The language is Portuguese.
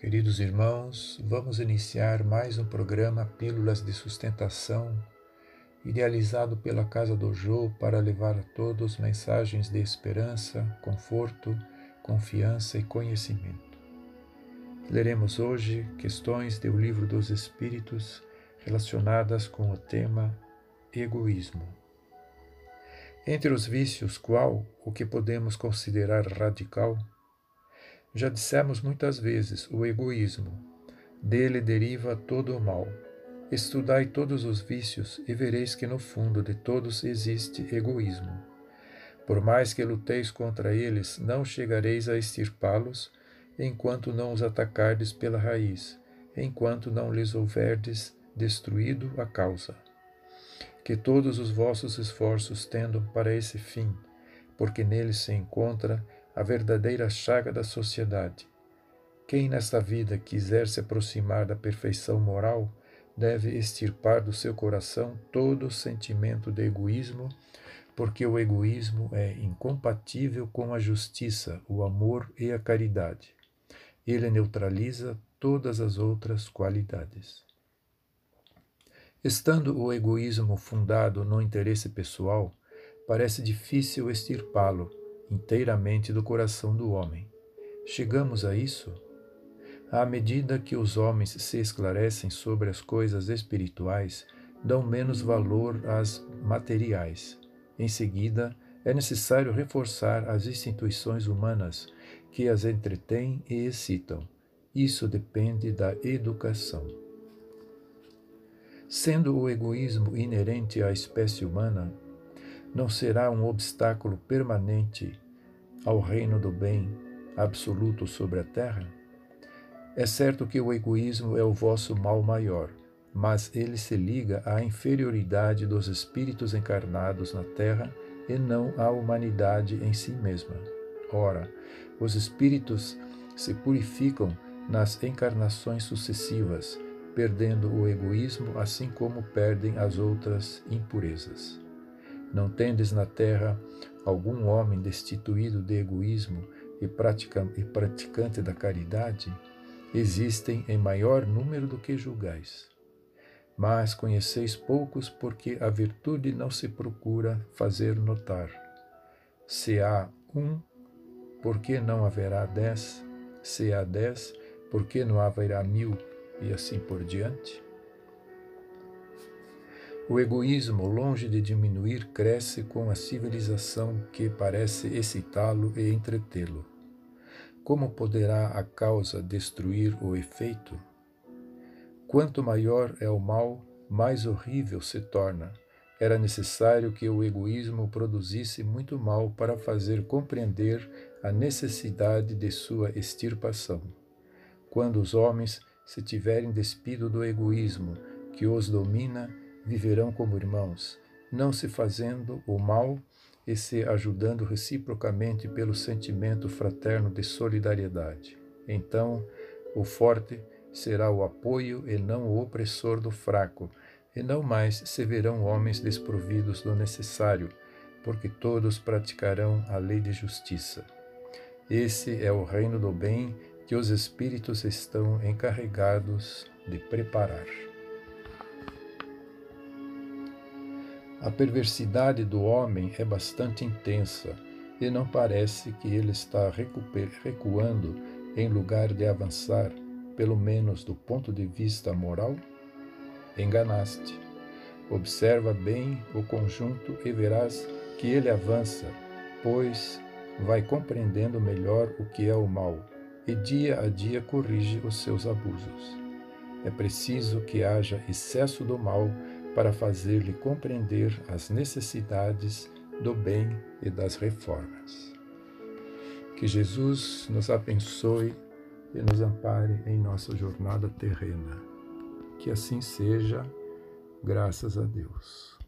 Queridos irmãos, vamos iniciar mais um programa Pílulas de Sustentação, idealizado pela Casa do Jô para levar a todos mensagens de esperança, conforto, confiança e conhecimento. Leremos hoje questões do Livro dos Espíritos relacionadas com o tema egoísmo. Entre os vícios, qual o que podemos considerar radical? Já dissemos muitas vezes o egoísmo. Dele deriva todo o mal. Estudai todos os vícios e vereis que no fundo de todos existe egoísmo. Por mais que luteis contra eles, não chegareis a extirpá-los, enquanto não os atacardes pela raiz, enquanto não lhes houverdes destruído a causa. Que todos os vossos esforços tendam para esse fim, porque nele se encontra a verdadeira chaga da sociedade. Quem nesta vida quiser se aproximar da perfeição moral, deve extirpar do seu coração todo o sentimento de egoísmo, porque o egoísmo é incompatível com a justiça, o amor e a caridade. Ele neutraliza todas as outras qualidades. Estando o egoísmo fundado no interesse pessoal, parece difícil extirpá-lo inteiramente do coração do homem. Chegamos a isso? À medida que os homens se esclarecem sobre as coisas espirituais, dão menos valor às materiais. Em seguida, é necessário reforçar as instituições humanas que as entretêm e excitam. Isso depende da educação. Sendo o egoísmo inerente à espécie humana, não será um obstáculo permanente ao reino do bem absoluto sobre a terra? É certo que o egoísmo é o vosso mal maior, mas ele se liga à inferioridade dos espíritos encarnados na terra e não à humanidade em si mesma. Ora, os espíritos se purificam nas encarnações sucessivas, perdendo o egoísmo assim como perdem as outras impurezas. Não tendes na terra algum homem destituído de egoísmo e, e praticante da caridade? Existem em maior número do que julgais. Mas conheceis poucos porque a virtude não se procura fazer notar. Se há um, por que não haverá dez? Se há dez, por que não haverá mil? E assim por diante? O egoísmo, longe de diminuir, cresce com a civilização que parece excitá-lo e entretê-lo. Como poderá a causa destruir o efeito? Quanto maior é o mal, mais horrível se torna. Era necessário que o egoísmo produzisse muito mal para fazer compreender a necessidade de sua extirpação. Quando os homens se tiverem despido do egoísmo que os domina, viverão como irmãos, não se fazendo o mal e se ajudando reciprocamente pelo sentimento fraterno de solidariedade. Então, o forte será o apoio e não o opressor do fraco, e não mais se verão homens desprovidos do necessário, porque todos praticarão a lei de justiça. Esse é o reino do bem que os Espíritos estão encarregados de preparar. A perversidade do homem é bastante intensa e não parece que ele está recuando em lugar de avançar, pelo menos do ponto de vista moral? Enganaste. Observa bem o conjunto e verás que ele avança, pois vai compreendendo melhor o que é o mal e dia a dia corrige os seus abusos. É preciso que haja excesso do mal para fazer-lhe compreender as necessidades do bem e das reformas. Que Jesus nos abençoe e nos ampare em nossa jornada terrena. Que assim seja, graças a Deus.